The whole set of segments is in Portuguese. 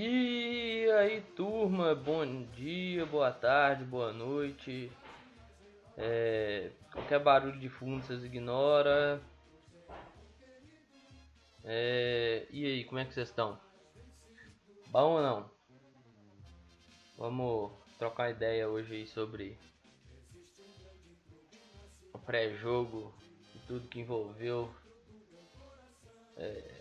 E aí, turma, bom dia, boa tarde, boa noite. É, qualquer barulho de fundo vocês ignoram. É, e aí, como é que vocês estão? Bom ou não? Vamos trocar ideia hoje aí sobre o pré-jogo e tudo que envolveu. É,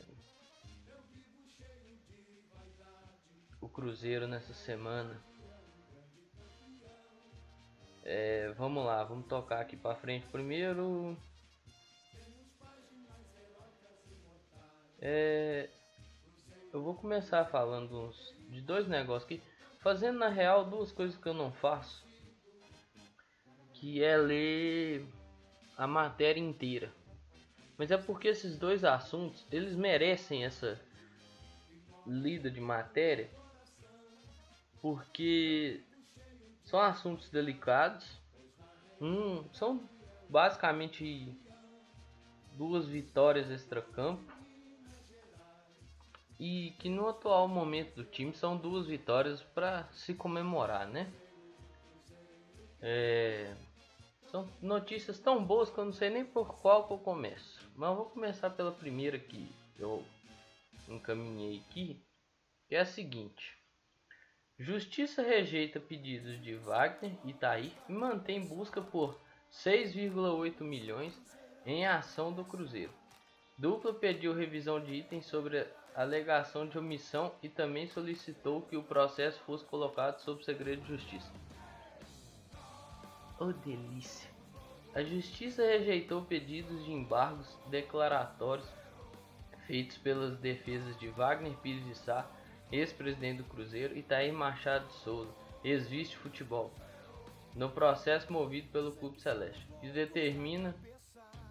o Cruzeiro nessa semana. É, vamos lá, vamos tocar aqui para frente. Primeiro, é, eu vou começar falando uns, de dois negócios aqui, fazendo na real duas coisas que eu não faço, que é ler a matéria inteira. Mas é porque esses dois assuntos eles merecem essa lida de matéria porque são assuntos delicados. Um, são basicamente duas vitórias extra-campo. E que no atual momento do time são duas vitórias para se comemorar, né? É, são notícias tão boas que eu não sei nem por qual que eu começo. Mas eu vou começar pela primeira que eu encaminhei aqui, que é a seguinte. Justiça rejeita pedidos de Wagner e Tair e mantém busca por 6,8 milhões em ação do Cruzeiro. Dupla pediu revisão de itens sobre alegação de omissão e também solicitou que o processo fosse colocado sob segredo de justiça. Oh delícia! A justiça rejeitou pedidos de embargos declaratórios feitos pelas defesas de Wagner Pires de Sá ex-presidente do Cruzeiro, e Tair Machado de Souza, ex-vice futebol, no processo movido pelo Clube Celeste, que determina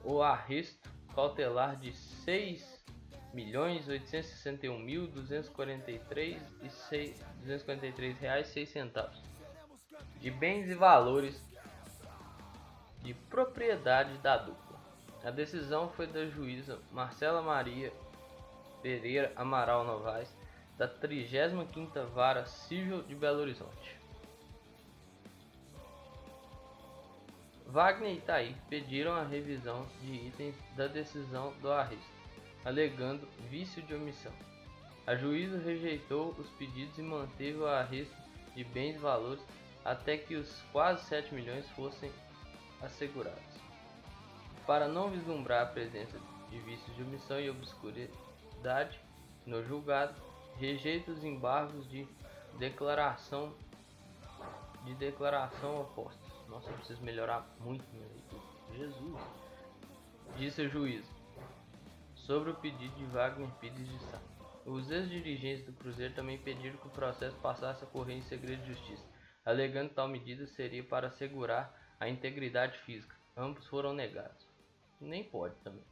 o arresto cautelar de 6 milhões 861 mil 243 e 6, 243 reais 6 centavos de bens e valores de propriedade da dupla. A decisão foi da juíza Marcela Maria Pereira Amaral Novaes da 35ª Vara Civil de Belo Horizonte. Wagner e Itaí pediram a revisão de itens da decisão do arresto, alegando vício de omissão. A juíza rejeitou os pedidos e manteve o arresto de bens e valores até que os quase 7 milhões fossem assegurados. Para não vislumbrar a presença de vícios de omissão e obscuridade no julgado, rejeita os embargos de declaração de declaração oposta. Nossa, eu preciso melhorar muito minha leitura. Jesus. Disse o juiz sobre o pedido de Wagner Pires de Sá. Os ex-dirigentes do Cruzeiro também pediram que o processo passasse a correr em segredo de justiça, alegando que tal medida seria para assegurar a integridade física. Ambos foram negados. Nem pode também.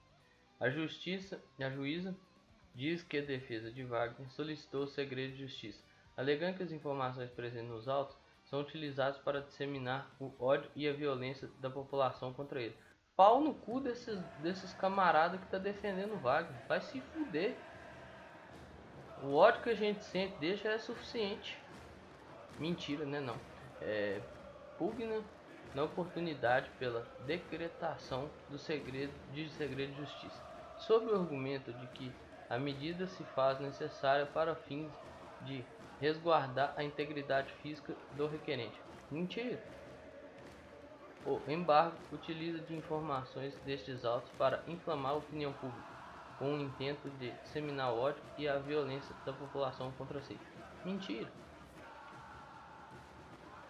A justiça, a juíza diz que a defesa de Wagner solicitou o segredo de justiça, alegando que as informações presentes nos autos são utilizadas para disseminar o ódio e a violência da população contra ele. Pau no cu desses, desses camaradas que tá defendendo Wagner. Vai se fuder. O ódio que a gente sente deixa é suficiente. Mentira, né? Não. É, pugna na oportunidade pela decretação do segredo de segredo de justiça, sob o argumento de que a medida se faz necessária para fins de resguardar a integridade física do requerente. Mentira! O embargo utiliza de informações destes autos para inflamar a opinião pública, com o intento de disseminar o ódio e a violência da população contra si. Mentira!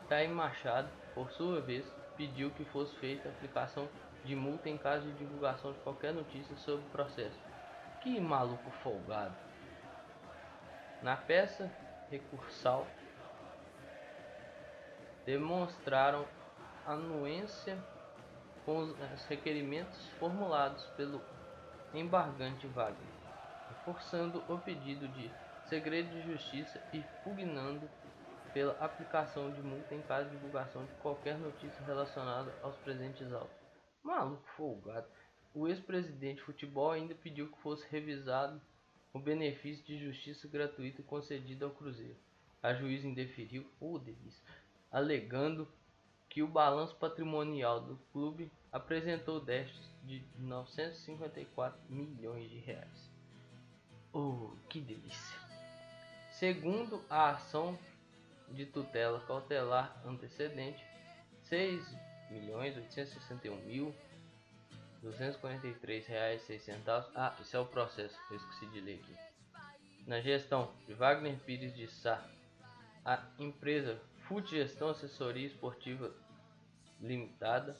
Caim Machado, por sua vez, pediu que fosse feita aplicação de multa em caso de divulgação de qualquer notícia sobre o processo que maluco folgado. Na peça recursal, demonstraram anuência com os requerimentos formulados pelo embargante Wagner, reforçando o pedido de segredo de justiça e pugnando pela aplicação de multa em caso de divulgação de qualquer notícia relacionada aos presentes autos. Maluco folgado. O ex-presidente de futebol ainda pediu que fosse revisado o benefício de justiça gratuita concedido ao Cruzeiro. A juíza indeferiu, oh, delícia, alegando que o balanço patrimonial do clube apresentou déficit de 954 milhões de reais. Oh, que delícia! Segundo a ação de tutela cautelar antecedente, 6 milhões 861 mil 243 reais seis centavos. Ah, esse é o processo, eu esqueci de ler aqui. Na gestão de Wagner Pires de Sá, a empresa Food Gestão Assessoria Esportiva Limitada,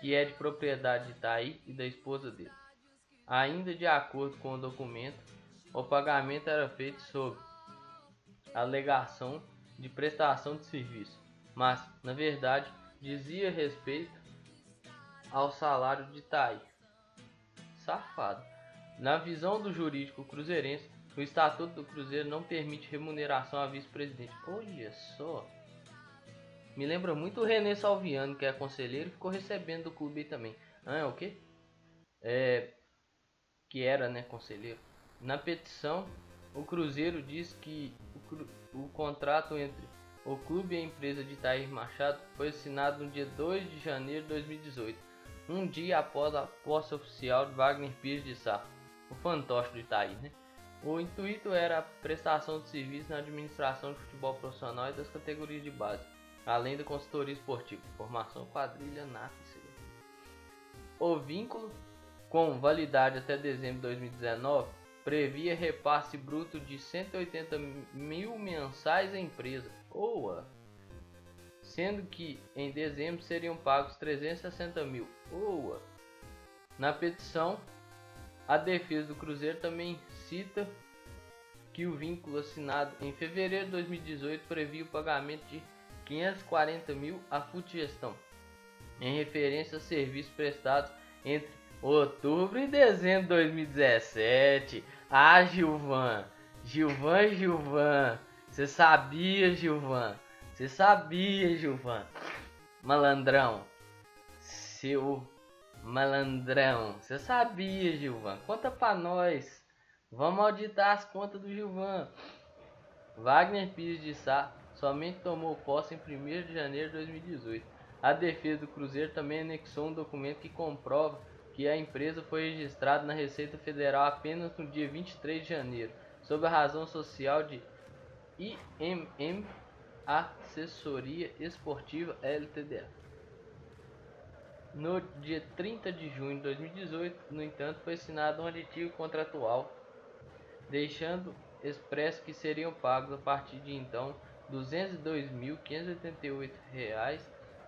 que é de propriedade de Itaí e da esposa dele. Ainda de acordo com o documento, o pagamento era feito sob alegação de prestação de serviço, mas, na verdade, dizia respeito ao salário de Itaí. Safado. Na visão do jurídico cruzeirense, o Estatuto do Cruzeiro não permite remuneração a vice-presidente. Olha só. Me lembra muito o René Salviano, que é conselheiro e ficou recebendo do clube também. Ah, é o quê? É, que era, né, conselheiro. Na petição, o Cruzeiro diz que o, o contrato entre o clube e a empresa de Itair Machado foi assinado no dia 2 de janeiro de 2018, um dia após a posse oficial de Wagner Pires de Sá, o fantoche do Itair, né? O intuito era a prestação de serviço na administração de futebol profissional e das categorias de base, além da consultoria esportiva, formação quadrilha nata O vínculo, com validade até dezembro de 2019, previa repasse bruto de 180 mil mensais à empresa, oa, sendo que em dezembro seriam pagos 360 mil, oa. Na petição, a defesa do Cruzeiro também cita que o vínculo assinado em fevereiro de 2018 previa o pagamento de 540 mil à Futgestão, em referência a serviços prestados entre outubro e dezembro de 2017. Ah, Gilvan, Gilvan, Gilvan, você sabia, Gilvan, você sabia, Gilvan, malandrão, seu Malandrão, você sabia, Gilvan? Conta pra nós. Vamos auditar as contas do Gilvan. Wagner Pires de Sá somente tomou posse em 1 de janeiro de 2018. A defesa do Cruzeiro também anexou um documento que comprova que a empresa foi registrada na Receita Federal apenas no dia 23 de janeiro, sob a razão social de IMM Assessoria Esportiva LTDA. No dia 30 de junho de 2018, no entanto, foi assinado um aditivo contratual, deixando expresso que seriam pagos a partir de então R$ 202.588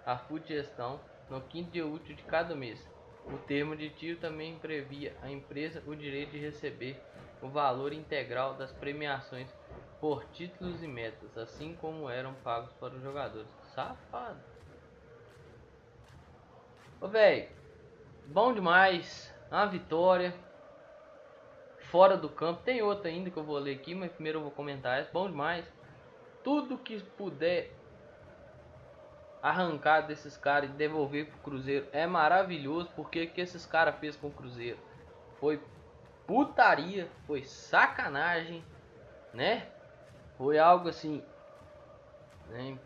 a Gestão no quinto dia útil de cada mês. O termo aditivo também previa à empresa o direito de receber o valor integral das premiações por títulos e metas, assim como eram pagos para os jogadores. Safado! Ô, velho, bom demais. Uma vitória. Fora do campo. Tem outra ainda que eu vou ler aqui, mas primeiro eu vou comentar essa. Bom demais. Tudo que puder arrancar desses caras e devolver pro Cruzeiro é maravilhoso. Porque que esses caras fez com o Cruzeiro? Foi putaria, foi sacanagem, né? Foi algo assim, né?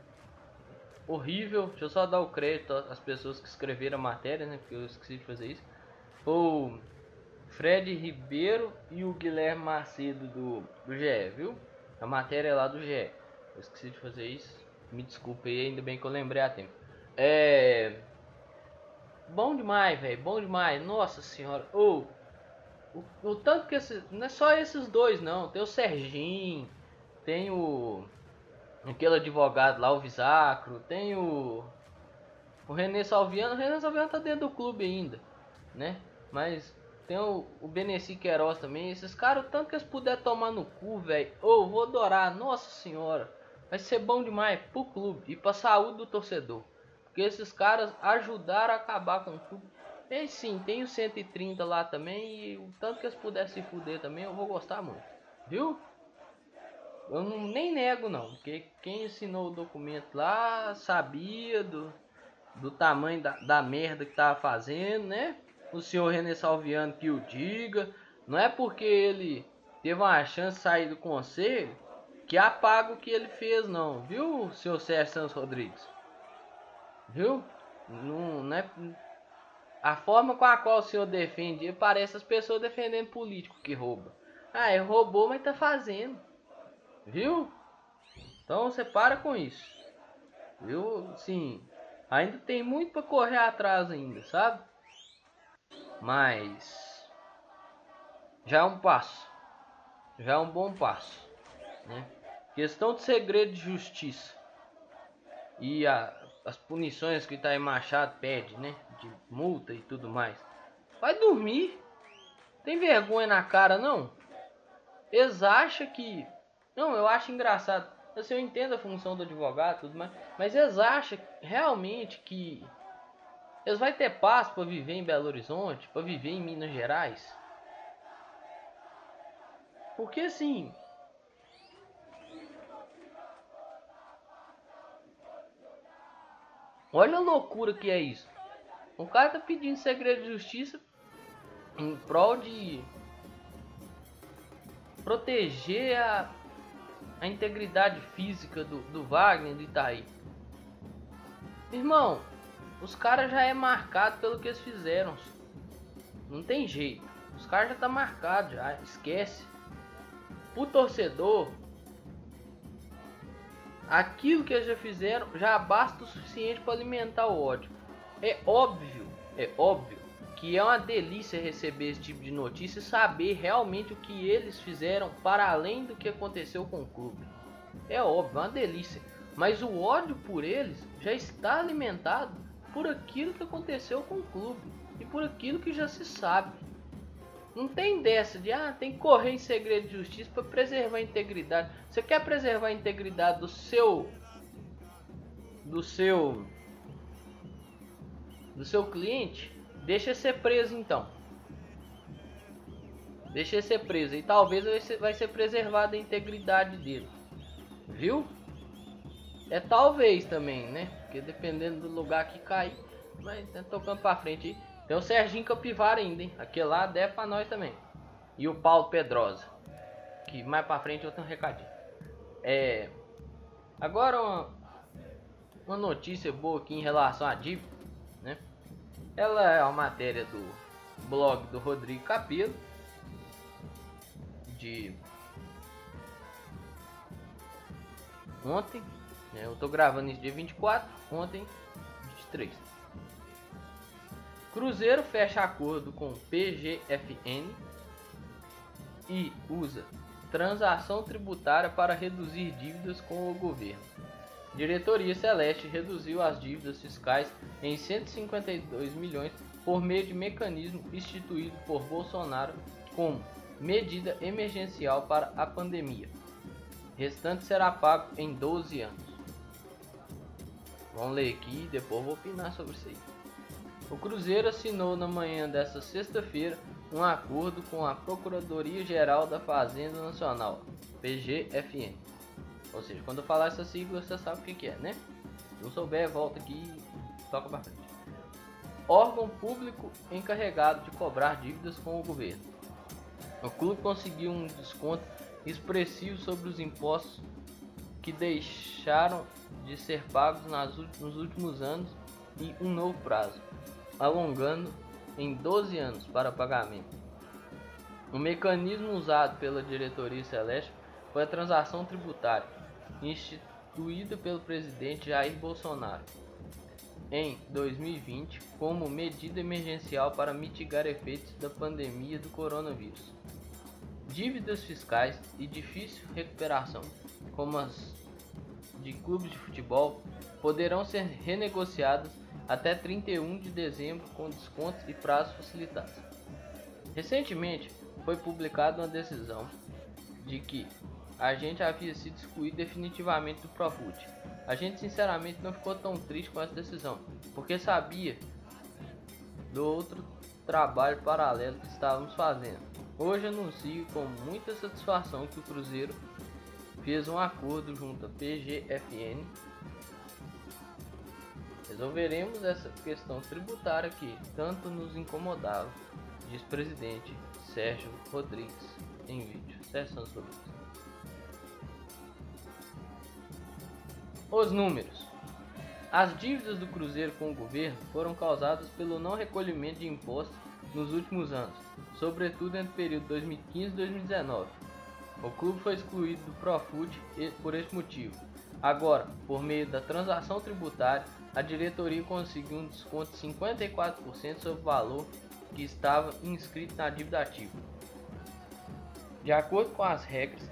horrível. Deixa eu só dar o crédito às pessoas que escreveram a matéria, né? Porque eu esqueci de fazer isso. O Fred Ribeiro e o Guilherme Macedo do, do GE, viu? A matéria é lá do GE. Eu esqueci de fazer isso. Me desculpe aí, ainda bem que eu lembrei a tempo. É. Bom demais, velho. Bom demais. Nossa senhora. Oh, o, o tanto que esse. Não é só esses dois, não. Tem o Serginho. Tem o aquele advogado lá, o Visacro, tem o, o René Salviano, o René Salviano tá dentro do clube ainda, né? Mas tem o, o Beneci Queiroz também, esses caras, tanto que eles puderem tomar no cu, velho, ou oh, vou adorar, nossa senhora, vai ser bom demais pro clube e pra saúde do torcedor. Porque esses caras ajudaram a acabar com o clube. E sim, tem o 130 lá também, e o tanto que eles puderem se fuder também, eu vou gostar muito, viu? eu não, nem nego não, porque quem ensinou o documento lá sabia do, do tamanho da, da merda que tava fazendo, né? o senhor René Salviano que o diga. Não é porque ele teve uma chance de sair do conselho que apaga o que ele fez, não, viu, senhor Sérgio Santos Rodrigues? Viu? Não, não é. A forma com a qual o senhor defende, parece as pessoas defendendo político que rouba. Ah, é roubou, mas tá fazendo. Viu? Então você para com isso. Viu? Sim. Ainda tem muito para correr atrás ainda, sabe? Mas já é um passo. Já é um bom passo, né? Questão de segredo de justiça. E a, as punições que Itaí Machado pede, né? De multa e tudo mais. Vai dormir. Tem vergonha na cara, não? Eles acham que. Não, eu acho engraçado. Assim, eu entendo a função do advogado tudo mais. Mas eles acham realmente que. Eles vão ter paz para viver em Belo Horizonte, para viver em Minas Gerais. Porque assim. Olha a loucura que é isso. O cara tá pedindo segredo de justiça em prol de proteger a, a integridade física do, do Wagner do Itaí. Irmão, os caras já é marcado pelo que eles fizeram. Não tem jeito. Os caras já tá marcado já, esquece. O torcedor, aquilo que eles já fizeram já basta o suficiente para alimentar o ódio. É óbvio, é óbvio que é uma delícia receber esse tipo de notícia e saber realmente o que eles fizeram para além do que aconteceu com o clube. É óbvio, é uma delícia. Mas o ódio por eles já está alimentado por aquilo que aconteceu com o clube e por aquilo que já se sabe. Não tem dessa de ah, tem que correr em segredo de justiça para preservar a integridade. Você quer preservar a integridade do seu do seu do seu cliente? Deixa ser preso então. Deixa ser preso e talvez vai ser, preservada a integridade dele. Viu? É talvez também, né? Porque dependendo do lugar que cair, vai tá tocando para frente aí. Tem o Serginho Capivara ainda, hein? Aquele lá deve pra nós também. E o Paulo Pedrosa. Que mais pra frente eu tenho um recadinho. É. Agora uma, uma notícia boa aqui em relação à dívida, né? Ela é uma matéria do blog do Rodrigo Capelo. De ontem. Né? Eu tô gravando isso dia 24, ontem 23. Cruzeiro fecha acordo com PGFN e usa transação tributária para reduzir dívidas com o governo. Diretoria Celeste reduziu as dívidas fiscais em 152 milhões por meio de mecanismo instituído por Bolsonaro como medida emergencial para a pandemia. Restante será pago em 12 anos. Vamos ler aqui e depois vou opinar sobre isso aí. O Cruzeiro assinou na manhã desta sexta-feira um acordo com a Procuradoria-Geral da Fazenda Nacional, PGFN. Ou seja, quando eu falar essa sigla, você sabe o que, é, né? Se não souber, volta aqui e toca para frente. Órgão público encarregado de cobrar dívidas com o governo. O clube conseguiu um desconto expressivo sobre os impostos que deixaram de ser pagos nos últimos anos e um novo prazo alongando em 12 anos para pagamento. O mecanismo usado pela diretoria celeste foi a transação tributária, instituída pelo presidente Jair Bolsonaro em 2020 como medida emergencial para mitigar efeitos da pandemia do coronavírus. Dívidas fiscais e difícil recuperação, como as de clubes de futebol, poderão ser renegociadas até 31 de dezembro com descontos e prazos facilitados. Recentemente foi publicada uma decisão de que a gente havia sido excluído definitivamente do Profut. A gente sinceramente não ficou tão triste com essa decisão, porque sabia do outro trabalho paralelo que estávamos fazendo. Hoje anuncio com muita satisfação que o Cruzeiro fez um acordo junto à PGFN Resolveremos essa questão tributária que tanto nos incomodava, diz presidente Sérgio Rodrigues em vídeo. Sérgio Rodrigues. Os números. As dívidas do Cruzeiro com o governo foram causadas pelo não recolhimento de impostos nos últimos anos, sobretudo entre o período 2015 e 2019. O clube foi excluído do Profut por esse motivo. Agora, por meio da transação tributária, a diretoria conseguiu um desconto de 54% sobre o valor que estava inscrito na dívida ativa. De acordo com as regras,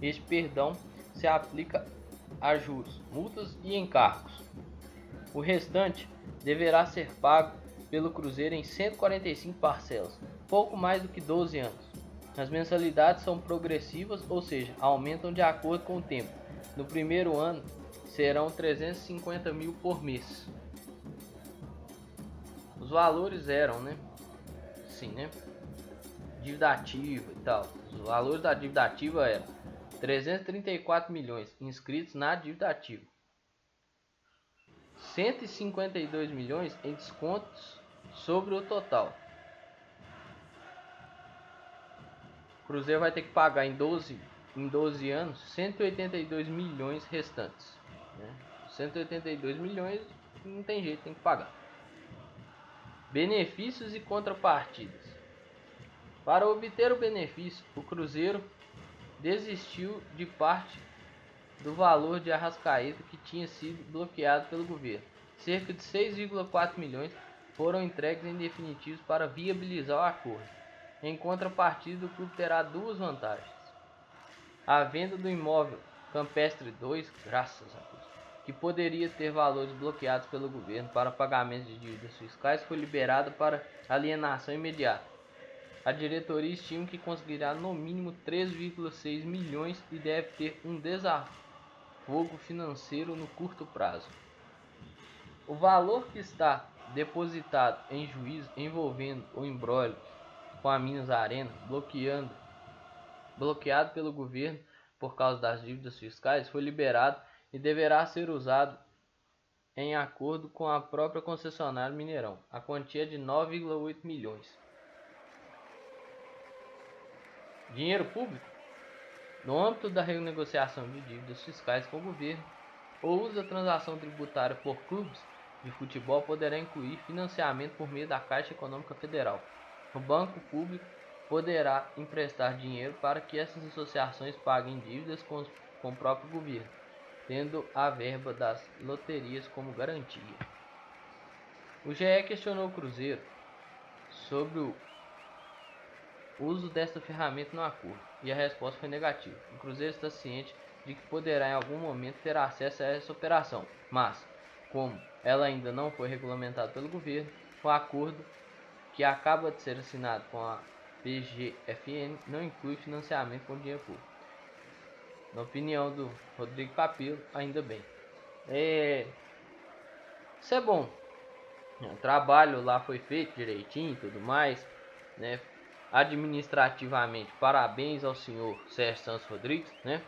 este perdão se aplica a juros, multas e encargos. O restante deverá ser pago pelo Cruzeiro em 145 parcelas, pouco mais do que 12 anos. As mensalidades são progressivas, ou seja, aumentam de acordo com o tempo. No primeiro ano serão 350 mil por mês. Os valores eram, né? Sim, né? Dívida ativa e tal. Os valores da dívida ativa eram 334 milhões inscritos na dívida ativa. 152 milhões em descontos sobre o total. O Cruzeiro vai ter que pagar em 12, em 12 anos 182 milhões restantes. Né? 182 milhões não tem jeito, tem que pagar. Benefícios e contrapartidas. Para obter o benefício, o Cruzeiro desistiu de parte do valor de Arrascaeta que tinha sido bloqueado pelo governo. Cerca de 6,4 milhões foram entregues em definitivos para viabilizar o acordo. Em contrapartida, o clube terá duas vantagens. A venda do imóvel Campestre 2, graças a Deus, que poderia ter valores bloqueados pelo governo para pagamento de dívidas fiscais, foi liberada para alienação imediata. A diretoria estima que conseguirá no mínimo 3,6 milhões e deve ter um desafogo financeiro no curto prazo. O valor que está depositado em juízo envolvendo o embrólio com a Minas Arena, bloqueando, bloqueado pelo governo por causa das dívidas fiscais, foi liberado e deverá ser usado em acordo com a própria concessionária Mineirão. A quantia é de 9,8 milhões. Dinheiro público? No âmbito da renegociação de dívidas fiscais com o governo, o uso da transação tributária por clubes de futebol poderá incluir financiamento por meio da Caixa Econômica Federal. O banco público poderá emprestar dinheiro para que essas associações paguem dívidas com, com o próprio governo, tendo a verba das loterias como garantia. O GE questionou o Cruzeiro sobre o uso desta ferramenta no acordo, e a resposta foi negativa. O Cruzeiro está ciente de que poderá em algum momento ter acesso a essa operação, mas, como ela ainda não foi regulamentada pelo governo, o acordo que acaba de ser assinado com a PGFN não inclui financiamento com dinheiro público. Na opinião do Rodrigo Papilo, ainda bem. É... Isso é bom. O trabalho lá foi feito direitinho e tudo mais, né? administrativamente, parabéns ao senhor Sérgio Santos Rodrigues, né?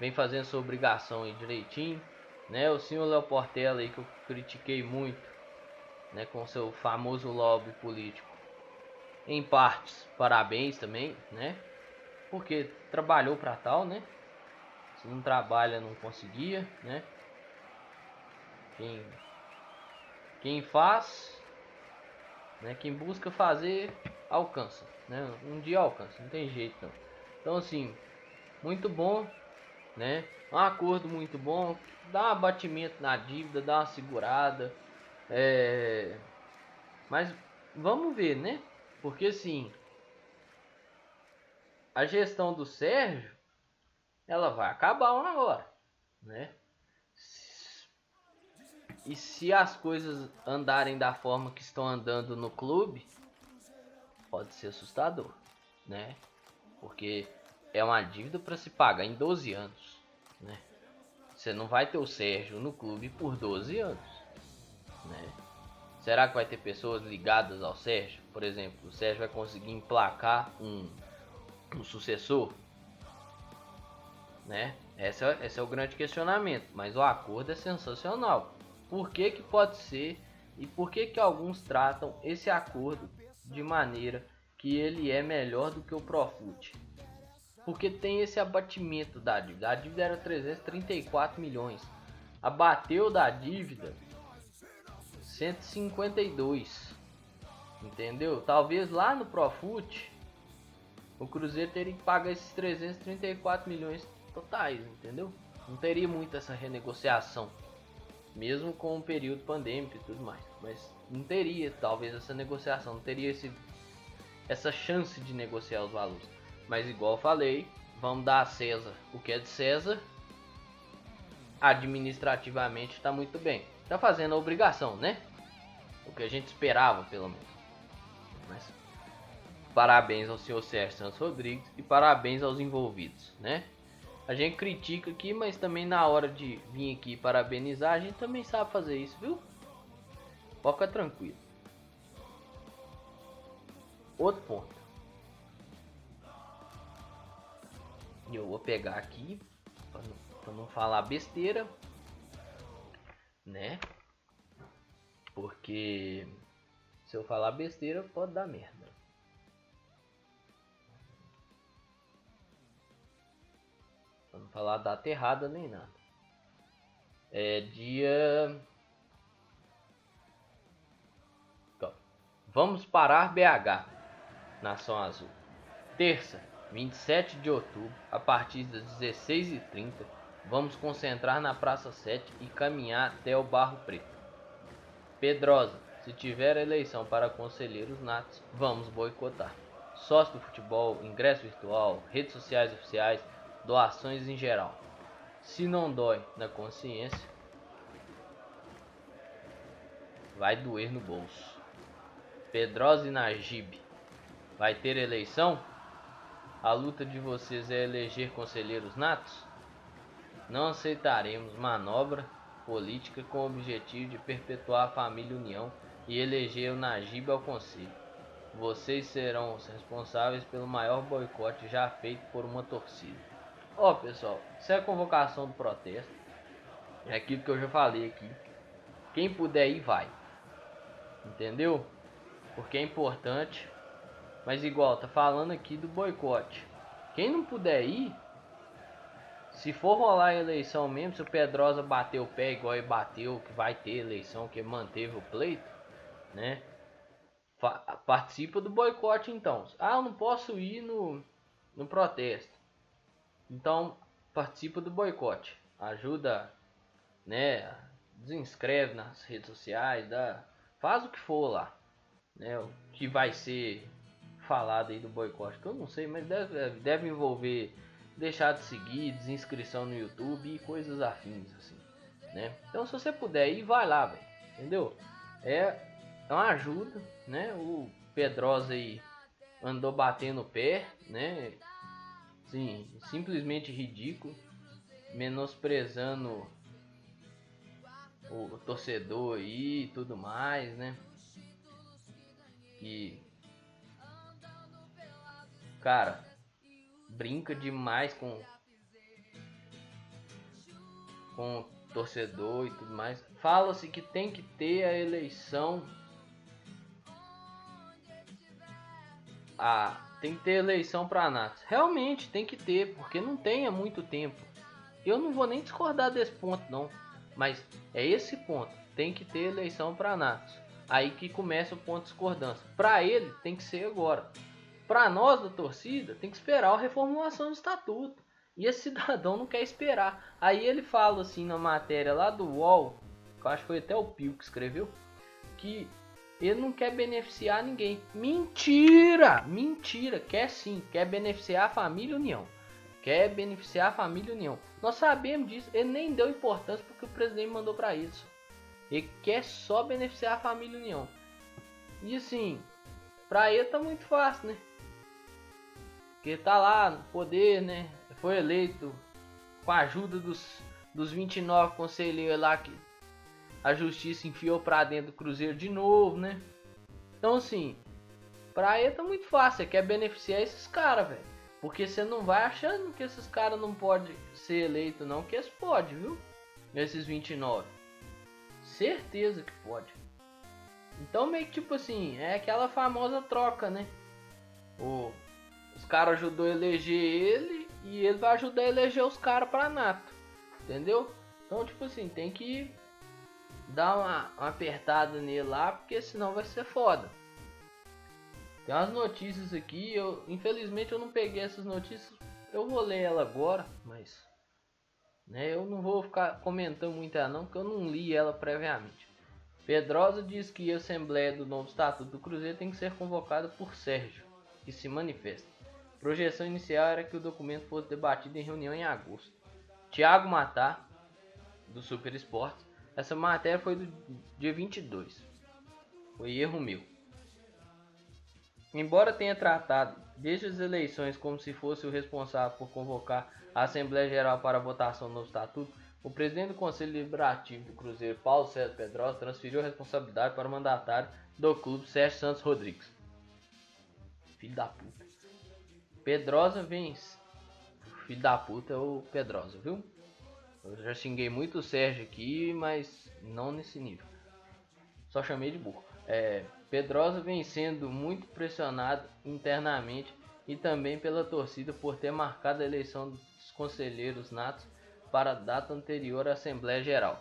Vem fazendo sua obrigação aí direitinho, né? O senhor Léo Portela aí que eu critiquei muito, né? Com seu famoso lobby político. Em partes, parabéns também, né? Porque trabalhou para tal, né? Se não trabalha, não conseguia, né? Quem, quem faz, né? Quem busca fazer, alcança né? Um dia alcança, não tem jeito não. Então assim, muito bom, né? Um acordo muito bom, dá um abatimento na dívida, dá uma segurada, é... mas vamos ver, né? Porque assim, a gestão do Sérgio, ela vai acabar uma hora, né? E se as coisas andarem da forma que estão andando no clube, pode ser assustador, né? Porque é uma dívida para se pagar em 12 anos, né? Você não vai ter o Sérgio no clube por 12 anos, né? Será que vai ter pessoas ligadas ao Sérgio? Por exemplo, o Sérgio vai conseguir emplacar um, um sucessor? Né? Esse é, esse é o grande questionamento. Mas o acordo é sensacional. por que, que pode ser e por que, que alguns tratam esse acordo de maneira que ele é melhor do que o Profut. Porque tem esse abatimento da dívida. A dívida era 334 milhões. Abateu da dívida 152. Entendeu? Talvez lá no Profut o Cruzeiro teria que pagar esses 334 milhões totais, entendeu? Não teria muito essa renegociação, mesmo com o período pandêmico e tudo mais. Mas não teria, talvez, essa negociação, não teria esse, essa chance de negociar os valores. Mas, igual eu falei, vamos dar a César o que é de César. Administrativamente está muito bem. Está fazendo a obrigação, né? O que a gente esperava, pelo menos. Mas parabéns ao senhor Sérgio Santos Rodrigues e parabéns aos envolvidos, né? A gente critica aqui, mas também na hora de vir aqui parabenizar, a gente também sabe fazer isso, viu? Ficar tranquilo. Outro ponto. Eu vou pegar aqui para não, não falar besteira, né? Porque se eu falar besteira pode dar merda. Não falar data errada nem nada. É dia. Vamos parar BH, Nação Azul. Terça, 27 de outubro, a partir das 16h30, vamos concentrar na Praça 7 e caminhar até o Barro Preto. Pedrosa, se tiver eleição para conselheiros natos, vamos boicotar. Sócio do futebol, ingresso virtual, redes sociais oficiais, doações em geral. Se não dói na consciência, vai doer no bolso. Pedrosa e Najib, vai ter eleição? A luta de vocês é eleger conselheiros natos? Não aceitaremos manobra política com o objetivo de perpetuar a família União e eleger o Najib ao conselho. Vocês serão os responsáveis pelo maior boicote já feito por uma torcida. Ó pessoal, isso é a convocação do protesto. É aquilo que eu já falei aqui. Quem puder ir, vai. Entendeu? Porque é importante. Mas igual, tá falando aqui do boicote. Quem não puder ir, se for rolar a eleição mesmo, se o Pedrosa bater o pé igual ele bateu, que vai ter eleição, que manteve o pleito, né? participa do boicote então. Ah, eu não posso ir no, no protesto. Então, participa do boicote. Ajuda, né? Desinscreve nas redes sociais, dá, faz o que for lá. Né, o que vai ser falado aí do boicote, que eu não sei, mas deve, deve envolver deixar de seguir, desinscrição no YouTube e coisas afins, assim, né? Então, se você puder ir, vai lá, velho, entendeu? É, é uma ajuda, né? O Pedrosa aí andou batendo o pé, né? Sim, simplesmente ridículo, menosprezando o torcedor aí e tudo mais, né? E cara, brinca demais com com o torcedor e tudo mais. Fala-se que tem que ter a eleição a tem que ter eleição para Natos. Realmente tem que ter, porque não tem há muito tempo. Eu não vou nem discordar desse ponto não, mas é esse ponto. Tem que ter eleição para Natos. Aí que começa o ponto de discordância. Para ele tem que ser agora. Para nós da torcida, tem que esperar a reformulação do estatuto. E esse cidadão não quer esperar. Aí ele fala assim na matéria lá do UOL, que eu acho que foi até o Pio que escreveu, que ele não quer beneficiar ninguém. Mentira! Mentira! Quer sim, quer beneficiar a família União. Quer beneficiar a família União. Nós sabemos disso. Ele nem deu importância porque o presidente mandou para isso. Ele quer só beneficiar a família União. E assim, pra ele tá muito fácil, né? Porque tá lá no poder, né? Foi eleito com a ajuda dos, dos 29 conselheiros lá que a justiça enfiou pra dentro do Cruzeiro de novo, né? Então assim, pra ele tá muito fácil, você quer beneficiar esses caras, velho. Porque você não vai achando que esses caras não podem ser eleitos não, que eles podem, viu? Esses 29. certeza que pode. Então meio que tipo assim, é aquela famosa troca, né? O, os caras ajudou a eleger ele e ele vai ajudar a eleger os caras pra nato. Entendeu? Então tipo assim, tem que dar uma, uma apertada nele lá, porque senão vai ser foda. Tem umas notícias aqui, eu infelizmente eu não peguei essas notícias, eu vou ler ela agora, mas né, eu não vou ficar comentando muito ela não, porque eu não li ela previamente. Pedrosa diz que a Assembleia do novo Estatuto do Cruzeiro tem que ser convocada por Sérgio, que se manifesta. Projeção inicial era que o documento fosse debatido em reunião em agosto. Tiago Matar, do Super Esportes, essa matéria foi do dia 22. Foi erro meu. Embora tenha tratado desde as eleições como se fosse o responsável por convocar a Assembleia Geral para votação do novo estatuto, o presidente do Conselho Deliberativo do Cruzeiro, Paulo César Pedrosa, transferiu a responsabilidade para o mandatário do clube, Sérgio Santos Rodrigues. Filho da puta. Pedrosa vence. Filho da puta é o Pedrosa, viu? Eu já xinguei muito o Sérgio aqui, mas não nesse nível. Só chamei de burro. É, Pedrosa vem sendo muito pressionado internamente e também pela torcida por ter marcado a eleição dos conselheiros natos para a data anterior à Assembleia Geral,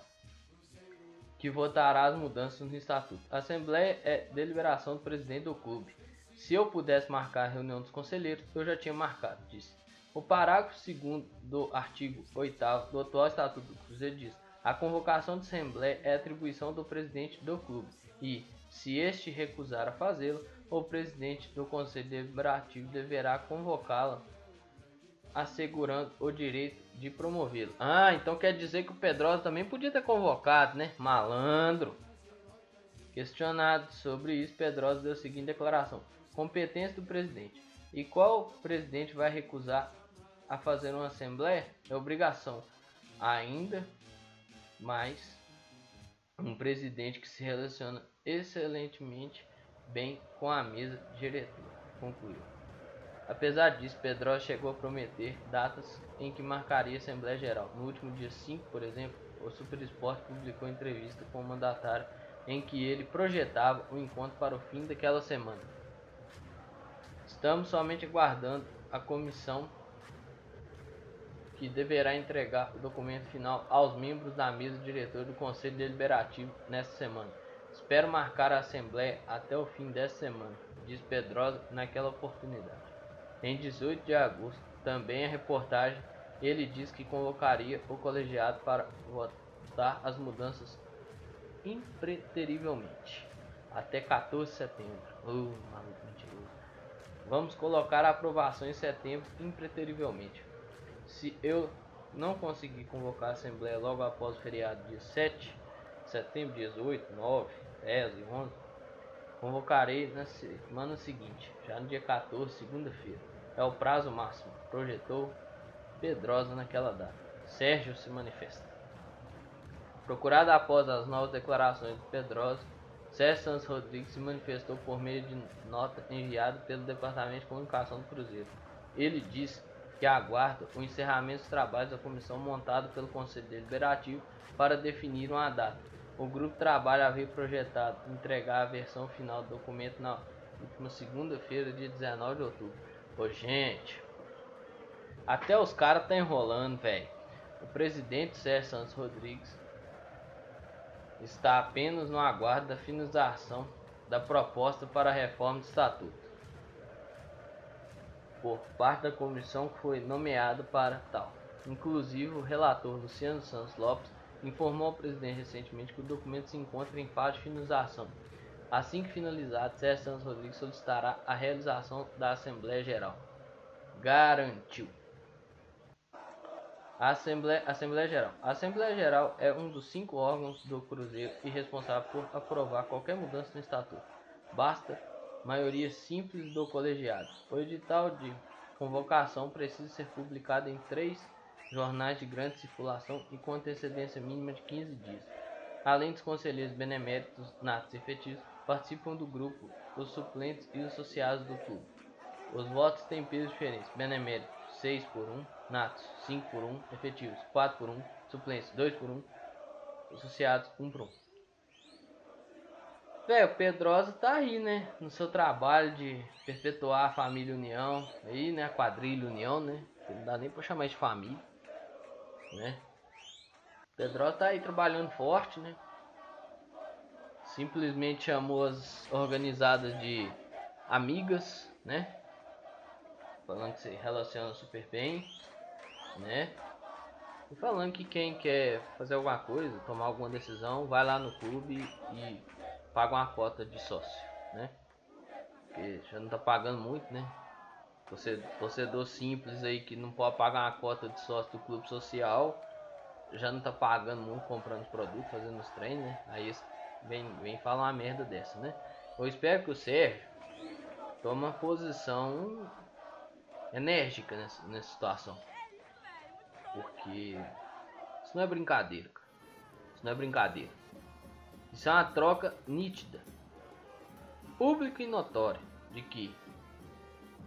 que votará as mudanças no Estatuto. A Assembleia é deliberação do presidente do clube. Se eu pudesse marcar a reunião dos conselheiros, eu já tinha marcado, disse. O parágrafo 2 do artigo 8 do atual Estatuto do Cruzeiro diz: a convocação de Assembleia é atribuição do presidente do clube e, se este recusar a fazê-lo, o presidente do Conselho Deliberativo deverá convocá-la assegurando o direito de promovê-lo. Ah, então quer dizer que o Pedrosa também podia ter convocado, né? Malandro. Questionado sobre isso, Pedrosa deu a seguinte declaração: competência do presidente. E qual presidente vai recusar a fazer uma assembleia? É obrigação. Ainda mais um presidente que se relaciona excelentemente bem com a mesa diretora, concluiu. Apesar disso, Pedrosa chegou a prometer datas em que marcaria a Assembleia Geral. No último dia 5, por exemplo, o Super Esporte publicou entrevista com o mandatário em que ele projetava o encontro para o fim daquela semana. Estamos somente aguardando a comissão que deverá entregar o documento final aos membros da mesa diretora do Conselho Deliberativo nesta semana. Espero marcar a Assembleia até o fim desta semana, disse Pedrosa naquela oportunidade. Em 18 de agosto, também a reportagem, ele diz que convocaria o colegiado para votar as mudanças impreterivelmente até 14 de setembro. Uh, maluco. Vamos colocar a aprovação em setembro impreterivelmente. Se eu não conseguir convocar a Assembleia logo após o feriado dia 7 de setembro, dias 8, 9, 10 e 11, convocarei na semana seguinte, já no dia 14, segunda-feira. É o prazo máximo, projetou Pedrosa naquela data. Sérgio se manifesta. Procurado após as novas declarações de Pedrosa, Sérgio Santos Rodrigues se manifestou por meio de nota enviada pelo Departamento de Comunicação do Cruzeiro. Ele disse que aguarda o encerramento dos trabalhos da comissão montada pelo Conselho Deliberativo para definir uma data. O grupo de trabalho havia projetado entregar a versão final do documento na última segunda-feira, dia 19 de outubro. Ô, gente. Até os caras tá enrolando, velho. O presidente Sérgio Santos Rodrigues está apenas no aguardo da finalização da proposta para a reforma do estatuto por parte da comissão que foi nomeada para tal. Inclusive, o relator Luciano Santos Lopes informou ao presidente recentemente que o documento se encontra em fase de finalização Assim que finalizado, Sérgio Santos Rodrigues solicitará a realização da Assembleia Geral. Garantiu. Assembleia, Assembleia Geral. A Assembleia Geral é um dos cinco órgãos do Cruzeiro e responsável por aprovar qualquer mudança no Estatuto. Basta maioria simples do colegiado. O edital de convocação precisa ser publicado em três jornais de grande circulação e com antecedência mínima de 15 dias. Além dos conselheiros beneméritos, natos efetivos, participam do grupo os suplentes e os associados do clube. Os votos têm pesos diferentes. Benemérito 6 por 1, natos 5 por 1, efetivos 4 por 1, suplentes 2 por 1, associados 1 por 1. Velho, o Pedrosa tá aí, né? No seu trabalho de perpetuar a família União. Aí, né? A quadrilha União, né? Não dá nem pra chamar de família. Né? O Pedrosa tá aí trabalhando forte, né? Simplesmente chamou as organizadas de amigas, né? Falando que se relaciona super bem, né? E falando que quem quer fazer alguma coisa, tomar alguma decisão, vai lá no clube e paga uma cota de sócio, né? Porque já não tá pagando muito, né? Você, torcedor simples aí que não pode pagar uma cota de sócio do clube social, já não tá pagando muito comprando os produtos, fazendo os treinos, né? Aí vem, vem falar uma merda dessa, né? Eu espero que o Sérgio tome uma posição enérgica nessa, nessa situação. Porque isso não é brincadeira, cara. Isso não é brincadeira. Isso é uma troca nítida, pública e notória de que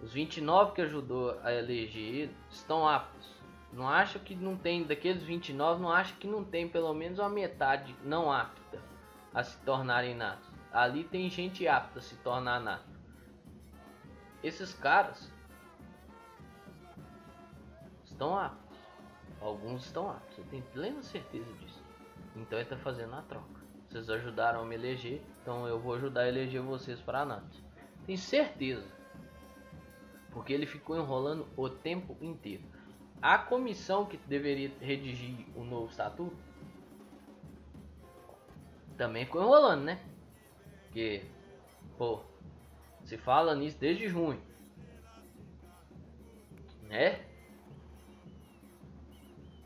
os 29 que ajudou a eleger estão aptos. Não acha que não tem daqueles 29, não acha que não tem pelo menos uma metade não apta a se tornarem natos. Ali tem gente apta a se tornar nato. Esses caras estão aptos. Alguns estão aptos, eu tenho plena certeza disso. Então ele está fazendo a troca. Vocês ajudaram a me eleger, então eu vou ajudar a eleger vocês para Natos. Tenho certeza. Porque ele ficou enrolando o tempo inteiro. A comissão que deveria redigir o novo estatuto também ficou enrolando, né? Porque, pô, se fala nisso desde junho. Né?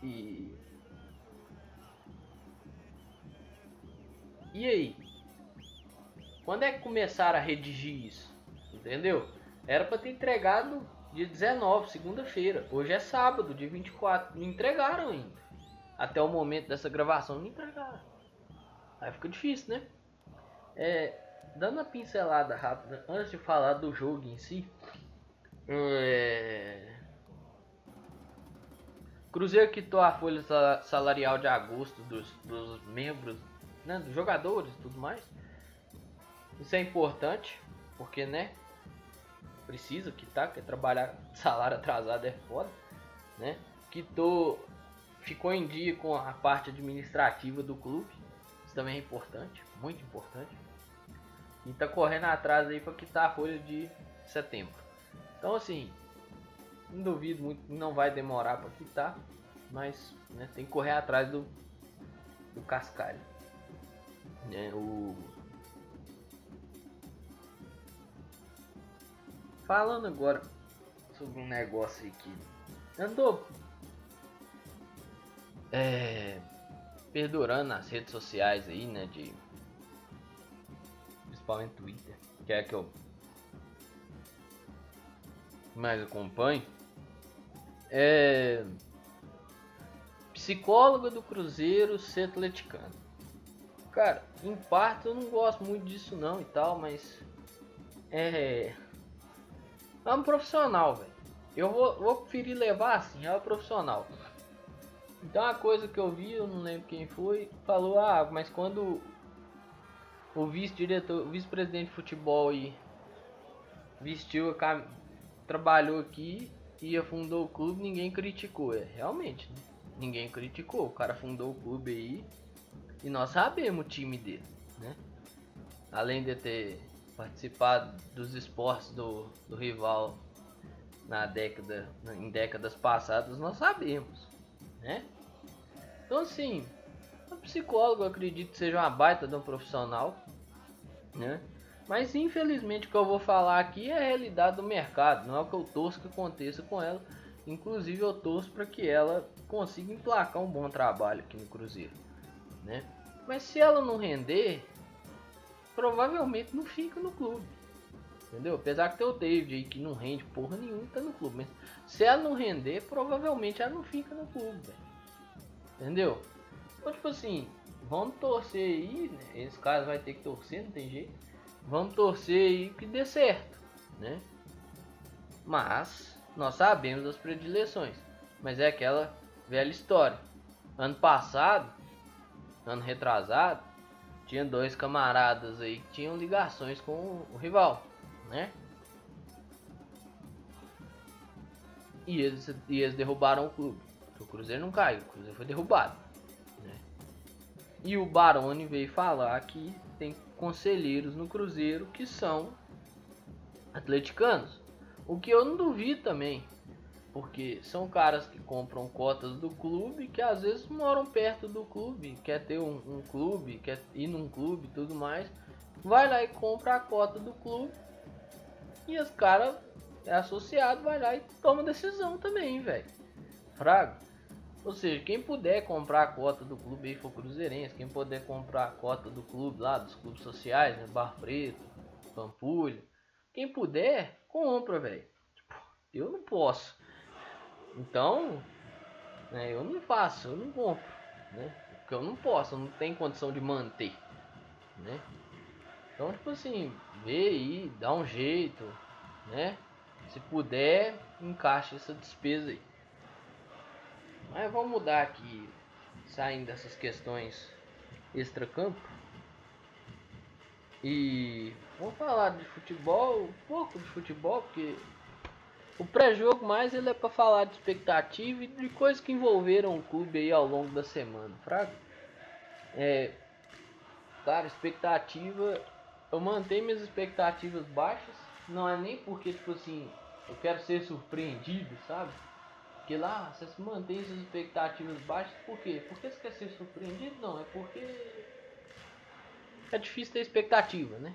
E E aí? Quando é que começaram a redigir isso? Entendeu? Era para ter entregado dia 19, segunda-feira. Hoje é sábado, dia 24. Não entregaram ainda. Até o momento dessa gravação não entregaram. Aí fica difícil, né? É, dando uma pincelada rápida, antes de falar do jogo em si. É... Cruzeiro quitou a folha salarial de agosto dos, dos membros né, dos jogadores e tudo mais. Isso é importante, porque, né, precisa quitar, porque trabalhar salário atrasado é foda, né? Quitou, ficou em dia com a parte administrativa do clube, isso também é importante, muito importante. E tá correndo atrás aí para quitar a folha de setembro. Então, assim, não duvido muito, não vai demorar para quitar, mas né, tem que correr atrás do, do cascalho né, o falando agora sobre um negócio aqui andou é, perdurando nas redes sociais aí, né, de principalmente Twitter, que é que eu mais acompanho, é psicóloga do Cruzeiro ser atleticano. Cara, em parte eu não gosto muito disso não e tal, mas é é um profissional, velho. Eu vou, vou preferir levar assim, é um profissional. Então a coisa que eu vi, eu não lembro quem foi, falou, ah, mas quando o vice-diretor, vice-presidente de futebol aí vestiu a cam... trabalhou aqui e fundou o clube, ninguém criticou. É, realmente, né? ninguém criticou. O cara fundou o clube aí e nós sabemos o time dele, né? Além de ter participado dos esportes do, do rival na década, em décadas passadas, nós sabemos, né? Então assim, o psicólogo eu acredito que seja uma baita de um profissional, né? Mas infelizmente o que eu vou falar aqui é a realidade do mercado, não é o que eu torço que aconteça com ela. Inclusive eu torço para que ela consiga emplacar um bom trabalho aqui no Cruzeiro né? Mas se ela não render, provavelmente não fica no clube. Entendeu? Apesar que tem o David aí que não rende porra nenhuma, tá no clube. Mas se ela não render, provavelmente ela não fica no clube, véio. Entendeu? Então, tipo assim, vamos torcer aí, né? Esse caso vai ter que torcer, não tem jeito. Vamos torcer aí que dê certo, né? Mas nós sabemos as predileções. Mas é aquela velha história. Ano passado, ano retrasado, tinha dois camaradas aí que tinham ligações com o rival, né? E eles, e eles derrubaram o clube. O Cruzeiro não caiu, o Cruzeiro foi derrubado. Né? E o Baroni veio falar que tem conselheiros no Cruzeiro que são atleticanos. O que eu não duvido também. Porque são caras que compram cotas do clube que às vezes moram perto do clube, quer ter um, um clube, quer ir num clube e tudo mais. Vai lá e compra a cota do clube. E os caras é associado, vai lá e toma decisão também, velho. Fraga. Ou seja, quem puder comprar a cota do clube aí for cruzeirense, quem puder comprar a cota do clube lá, dos clubes sociais, né? Bar Preto, Pampulha. Quem puder, compra, velho. Tipo, eu não posso. Então, né, eu não faço, eu não compro, né? Porque eu não posso, eu não tenho condição de manter, né? Então, tipo assim, vê aí, dá um jeito, né? Se puder, encaixe essa despesa aí. Mas vamos mudar aqui, saindo dessas questões extra-campo. E vamos falar de futebol, um pouco de futebol, porque o pré-jogo mais ele é para falar de expectativa e de coisas que envolveram o clube aí ao longo da semana, fraco? É, cara, expectativa, eu mantenho minhas expectativas baixas, não é nem porque tipo assim, eu quero ser surpreendido, sabe? Porque lá você mantém suas expectativas baixas, por quê? Porque você quer ser surpreendido? Não, é porque é difícil ter expectativa, né?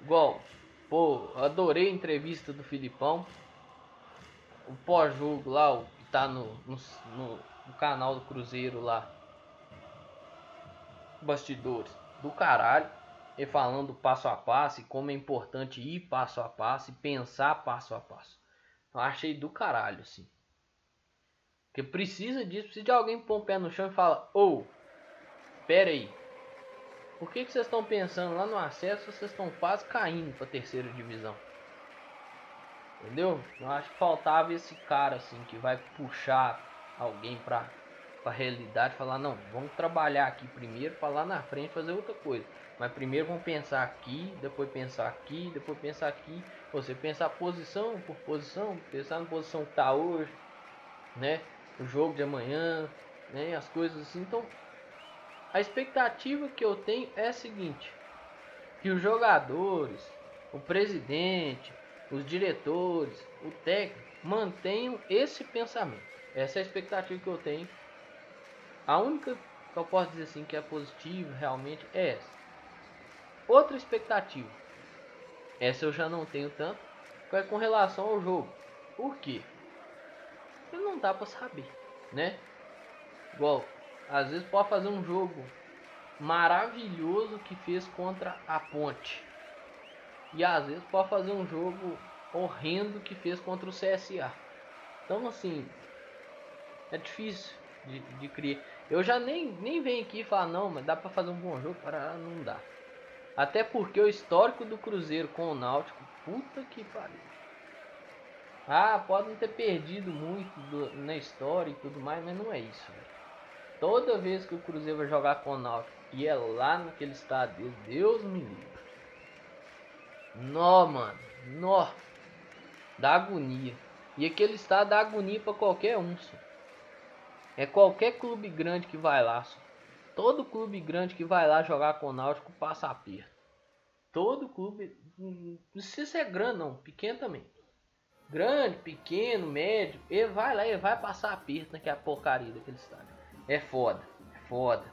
Igual, pô, adorei a entrevista do Filipão. O pós-jogo lá, o que tá no, no, no, no canal do Cruzeiro lá. Bastidores do caralho. E falando passo a passo e como é importante ir passo a passo e pensar passo a passo. Eu achei do caralho, assim. Porque precisa disso, precisa de alguém pôr o pé no chão e falar, ou, oh, pera aí. Por que, que vocês estão pensando lá no acesso vocês estão quase caindo para terceira divisão? Entendeu? Eu acho que faltava esse cara assim que vai puxar alguém para a realidade, falar não, vamos trabalhar aqui primeiro, para lá na frente fazer outra coisa. Mas primeiro vamos pensar aqui, depois pensar aqui, depois pensar aqui. Você pensar posição por posição, pensar na posição que está hoje, né? o jogo de amanhã, né, as coisas assim. Então, a expectativa que eu tenho é a seguinte: que os jogadores, o presidente, os diretores, o técnico mantenham esse pensamento. Essa é a expectativa que eu tenho. A única que eu posso dizer assim que é positiva realmente é essa. Outra expectativa, essa eu já não tenho tanto, é com relação ao jogo. Por quê? não dá para saber, né? Igual, às vezes pode fazer um jogo maravilhoso que fez contra a Ponte. E às vezes pode fazer um jogo horrendo que fez contra o CSA. Então assim, é difícil de, de criar. Eu já nem, nem venho aqui falar não, mas dá para fazer um bom jogo, para não dá. Até porque o histórico do Cruzeiro com o Náutico, puta que pariu. Ah, podem ter perdido muito do, na história e tudo mais, mas não é isso. Véio. Toda vez que o Cruzeiro vai jogar com o Náutico e é lá naquele estádio, Deus me livre. Nó, mano. Nó. Dá agonia. E aquele estado dá agonia para qualquer um. Só. É qualquer clube grande que vai lá. Só. Todo clube grande que vai lá jogar com o Náutico passa aperto. Todo clube. Não precisa ser grande, não. Pequeno também grande, pequeno, médio, ele vai lá e vai passar aperto naquela porcaria daquele estádio. É foda, é foda.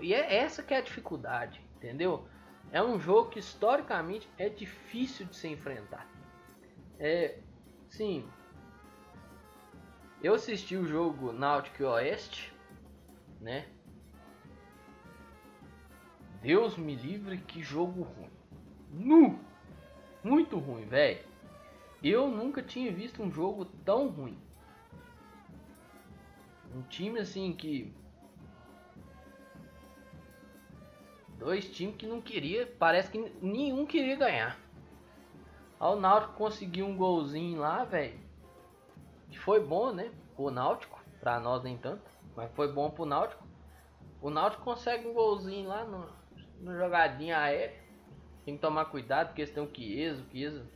E é essa que é a dificuldade, entendeu? É um jogo que historicamente é difícil de se enfrentar. É, sim. Eu assisti o jogo Náutico Oeste, né? Deus me livre, que jogo ruim. Nu! Muito ruim, velho. Eu nunca tinha visto um jogo tão ruim. Um time assim que. Dois times que não queria. Parece que nenhum queria ganhar. o Náutico conseguiu um golzinho lá, velho. Que foi bom, né? O Náutico. Pra nós nem tanto. Mas foi bom pro Náutico. O Náutico consegue um golzinho lá no, no jogadinha aérea. Tem que tomar cuidado porque eles têm o Chiesa, o Chiesa.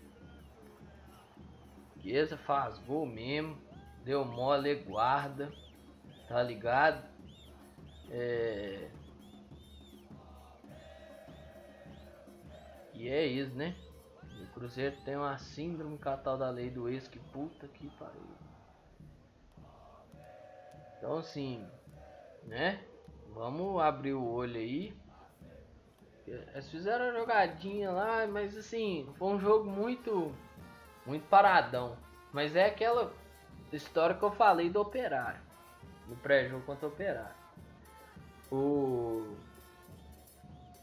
Chiesa faz gol mesmo. Deu mole, guarda. Tá ligado? É... E é isso, né? O Cruzeiro tem uma síndrome catal da lei do ex, que puta que pariu. Então assim, né? Vamos abrir o olho aí. Eles fizeram a jogadinha lá, mas assim, foi um jogo muito muito paradão. Mas é aquela história que eu falei do Operário. No pré-jogo contra o Operário. O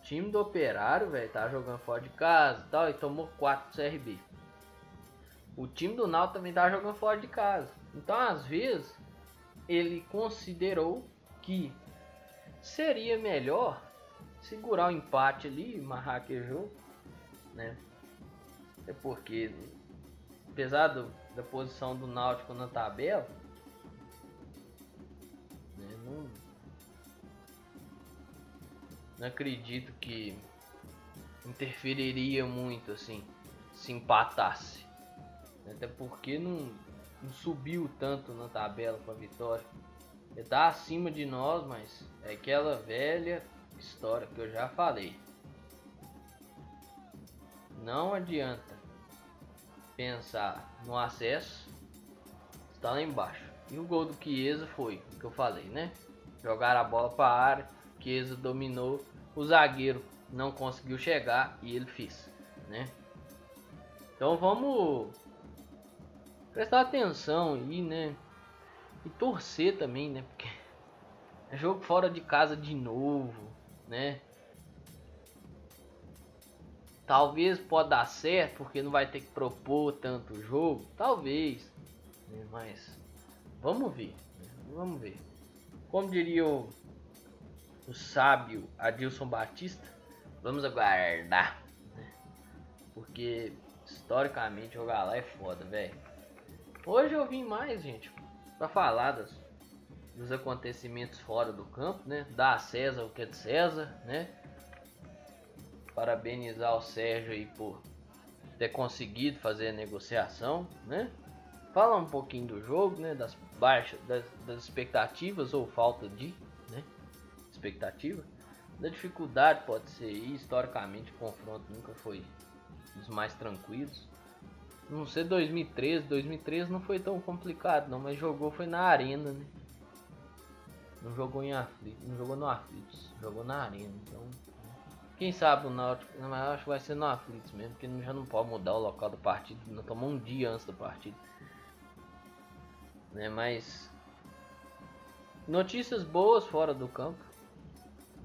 time do Operário, velho, tá jogando fora de casa e tal, e tomou 4 do CRB. O time do Náutico também tá jogando fora de casa. Então, às vezes, ele considerou que seria melhor segurar o empate ali, marrar aquele jogo, né? É porque, apesar do, da posição do Náutico na tabela, né, não, não acredito que interferiria muito assim se empatasse. Até porque não, não subiu tanto na tabela com a vitória. Ele tá acima de nós, mas é aquela velha história que eu já falei. Não adianta pensar no acesso, está lá embaixo. E o gol do Chiesa foi o que eu falei, né? Jogaram a bola para a área, Chiesa dominou, o zagueiro não conseguiu chegar e ele fez, né? Então vamos prestar atenção aí, né? E torcer também, né? Porque é jogo fora de casa de novo, né? Talvez pode dar certo porque não vai ter que propor tanto jogo, talvez, né? mas vamos ver, né? vamos ver. Como diria o, o sábio Adilson Batista, vamos aguardar, né? porque historicamente jogar lá é foda, velho. Hoje eu vim mais, gente, para falar das, dos acontecimentos fora do campo, né? Dar a César o que é de César, né? Parabenizar o Sérgio aí por ter conseguido fazer a negociação, né? Falar um pouquinho do jogo, né? Das baixas, das, das expectativas ou falta de? Expectativa. Da dificuldade pode ser, e historicamente o confronto nunca foi dos mais tranquilos. Não sei 2013, 2013 não foi tão complicado não, mas jogou foi na arena, né? Não jogou em aflitos, não jogou no aflitos, jogou na arena, então. Quem sabe o Náutico, mas acho que vai ser no aflitos mesmo, porque já não pode mudar o local da partida, não tomou um dia antes da partida. Né, mas notícias boas fora do campo.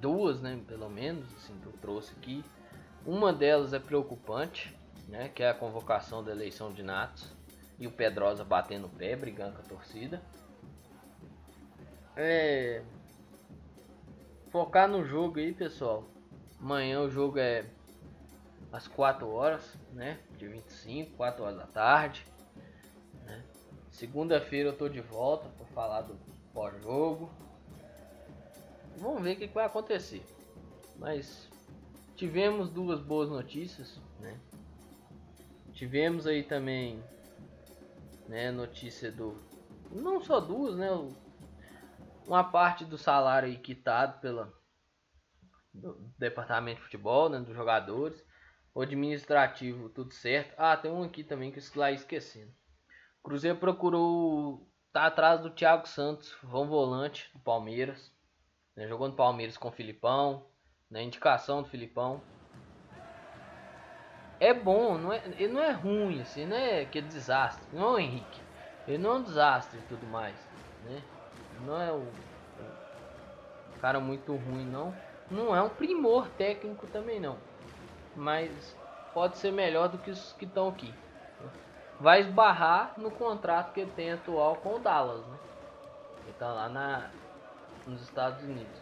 Duas, né, pelo menos, assim que eu trouxe aqui. Uma delas é preocupante, né, que é a convocação da eleição de Natos e o Pedrosa batendo o pé, brigando com a torcida. É... Focar no jogo aí, pessoal. Amanhã o jogo é às 4 horas, né? De 25, 4 horas da tarde. Né? Segunda-feira eu tô de volta para falar do pós-jogo. Vamos ver o que, vai acontecer. Mas tivemos duas boas notícias, né? Tivemos aí também, né, notícia do não só duas, né, uma parte do salário quitado pela do departamento de futebol, né, dos jogadores, o administrativo tudo certo. Ah, tem um aqui também que eu lá esquecendo. Cruzeiro procurou tá atrás do Thiago Santos, vão volante do Palmeiras, né, jogou no Palmeiras com o Filipão, na né, indicação do Filipão é bom, não é, não é ruim, assim, não é desastre. Não é Henrique. Ele não é um desastre e tudo mais, né? Não é o, o cara muito ruim, não. Não é um primor técnico também, não. Mas pode ser melhor do que os que estão aqui. Vai esbarrar no contrato que ele tem atual com o Dallas, né? Ele tá lá na, nos Estados Unidos.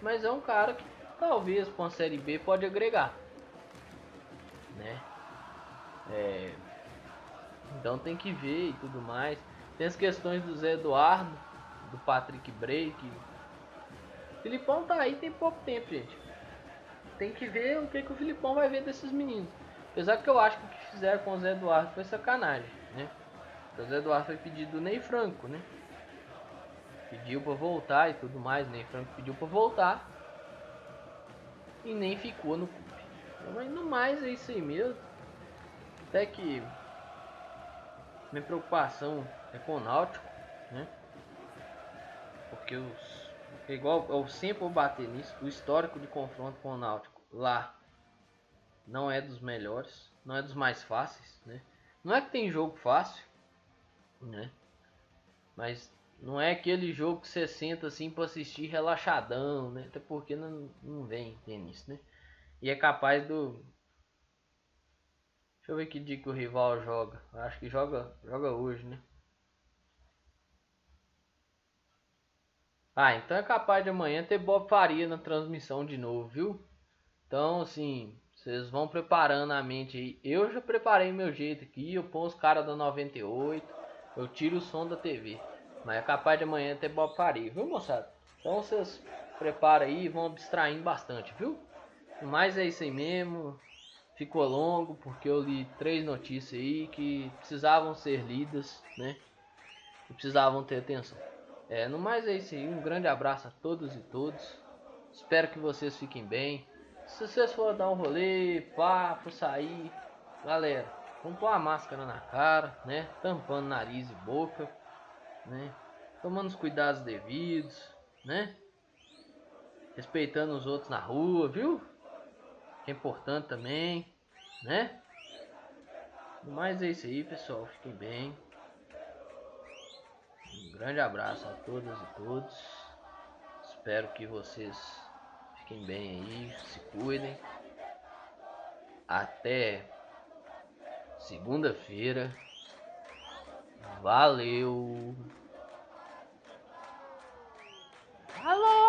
Mas é um cara que talvez com a Série B pode agregar né? É, então tem que ver e tudo mais. Tem as questões do Zé Eduardo, do Patrick que... Filipão tá aí tem pouco tempo, gente. tem que ver o que, que o Filipão vai ver desses meninos. Apesar que eu acho que o que fizeram com o Zé Eduardo foi sacanagem, né? O Zé Eduardo foi pedido do Ney Franco, né? Pediu para voltar e tudo mais, Ney Franco pediu para voltar. E nem ficou no clube. Mas no mais é isso aí mesmo. Até que minha preocupação é com o Náutico, né? Porque os. Igual eu sempre vou bater nisso, o histórico de confronto com o Náutico lá não é dos melhores, não é dos mais fáceis, né? Não é que tem jogo fácil, né? Mas não é aquele jogo que você senta assim para assistir relaxadão, né? Até porque não, não vem tênis, né? E é capaz do Deixa eu ver que dia que o rival joga. Acho que joga, joga hoje, né? Ah, então é capaz de amanhã ter Bob Faria na transmissão de novo, viu? Então, assim, vocês vão preparando a mente aí. Eu já preparei meu jeito aqui. Eu ponho os caras da 98. Eu tiro o som da TV. Mas é capaz de amanhã ter Bob Faria, viu, moçada? Então vocês preparam aí e vão abstraindo bastante, viu? Mas é isso aí mesmo. Ficou longo porque eu li três notícias aí que precisavam ser lidas, né? E precisavam ter atenção. É, no mais é isso aí. Um grande abraço a todos e todos. Espero que vocês fiquem bem. Se vocês forem dar um rolê, papo, sair, galera, vamos pôr a máscara na cara, né? Tampando nariz e boca, né? Tomando os cuidados devidos, né? Respeitando os outros na rua, viu? Que é importante também, né? Mas é isso aí, pessoal. Fiquem bem. Um grande abraço a todas e todos. Espero que vocês fiquem bem aí, se cuidem. Até segunda-feira. Valeu! Alô!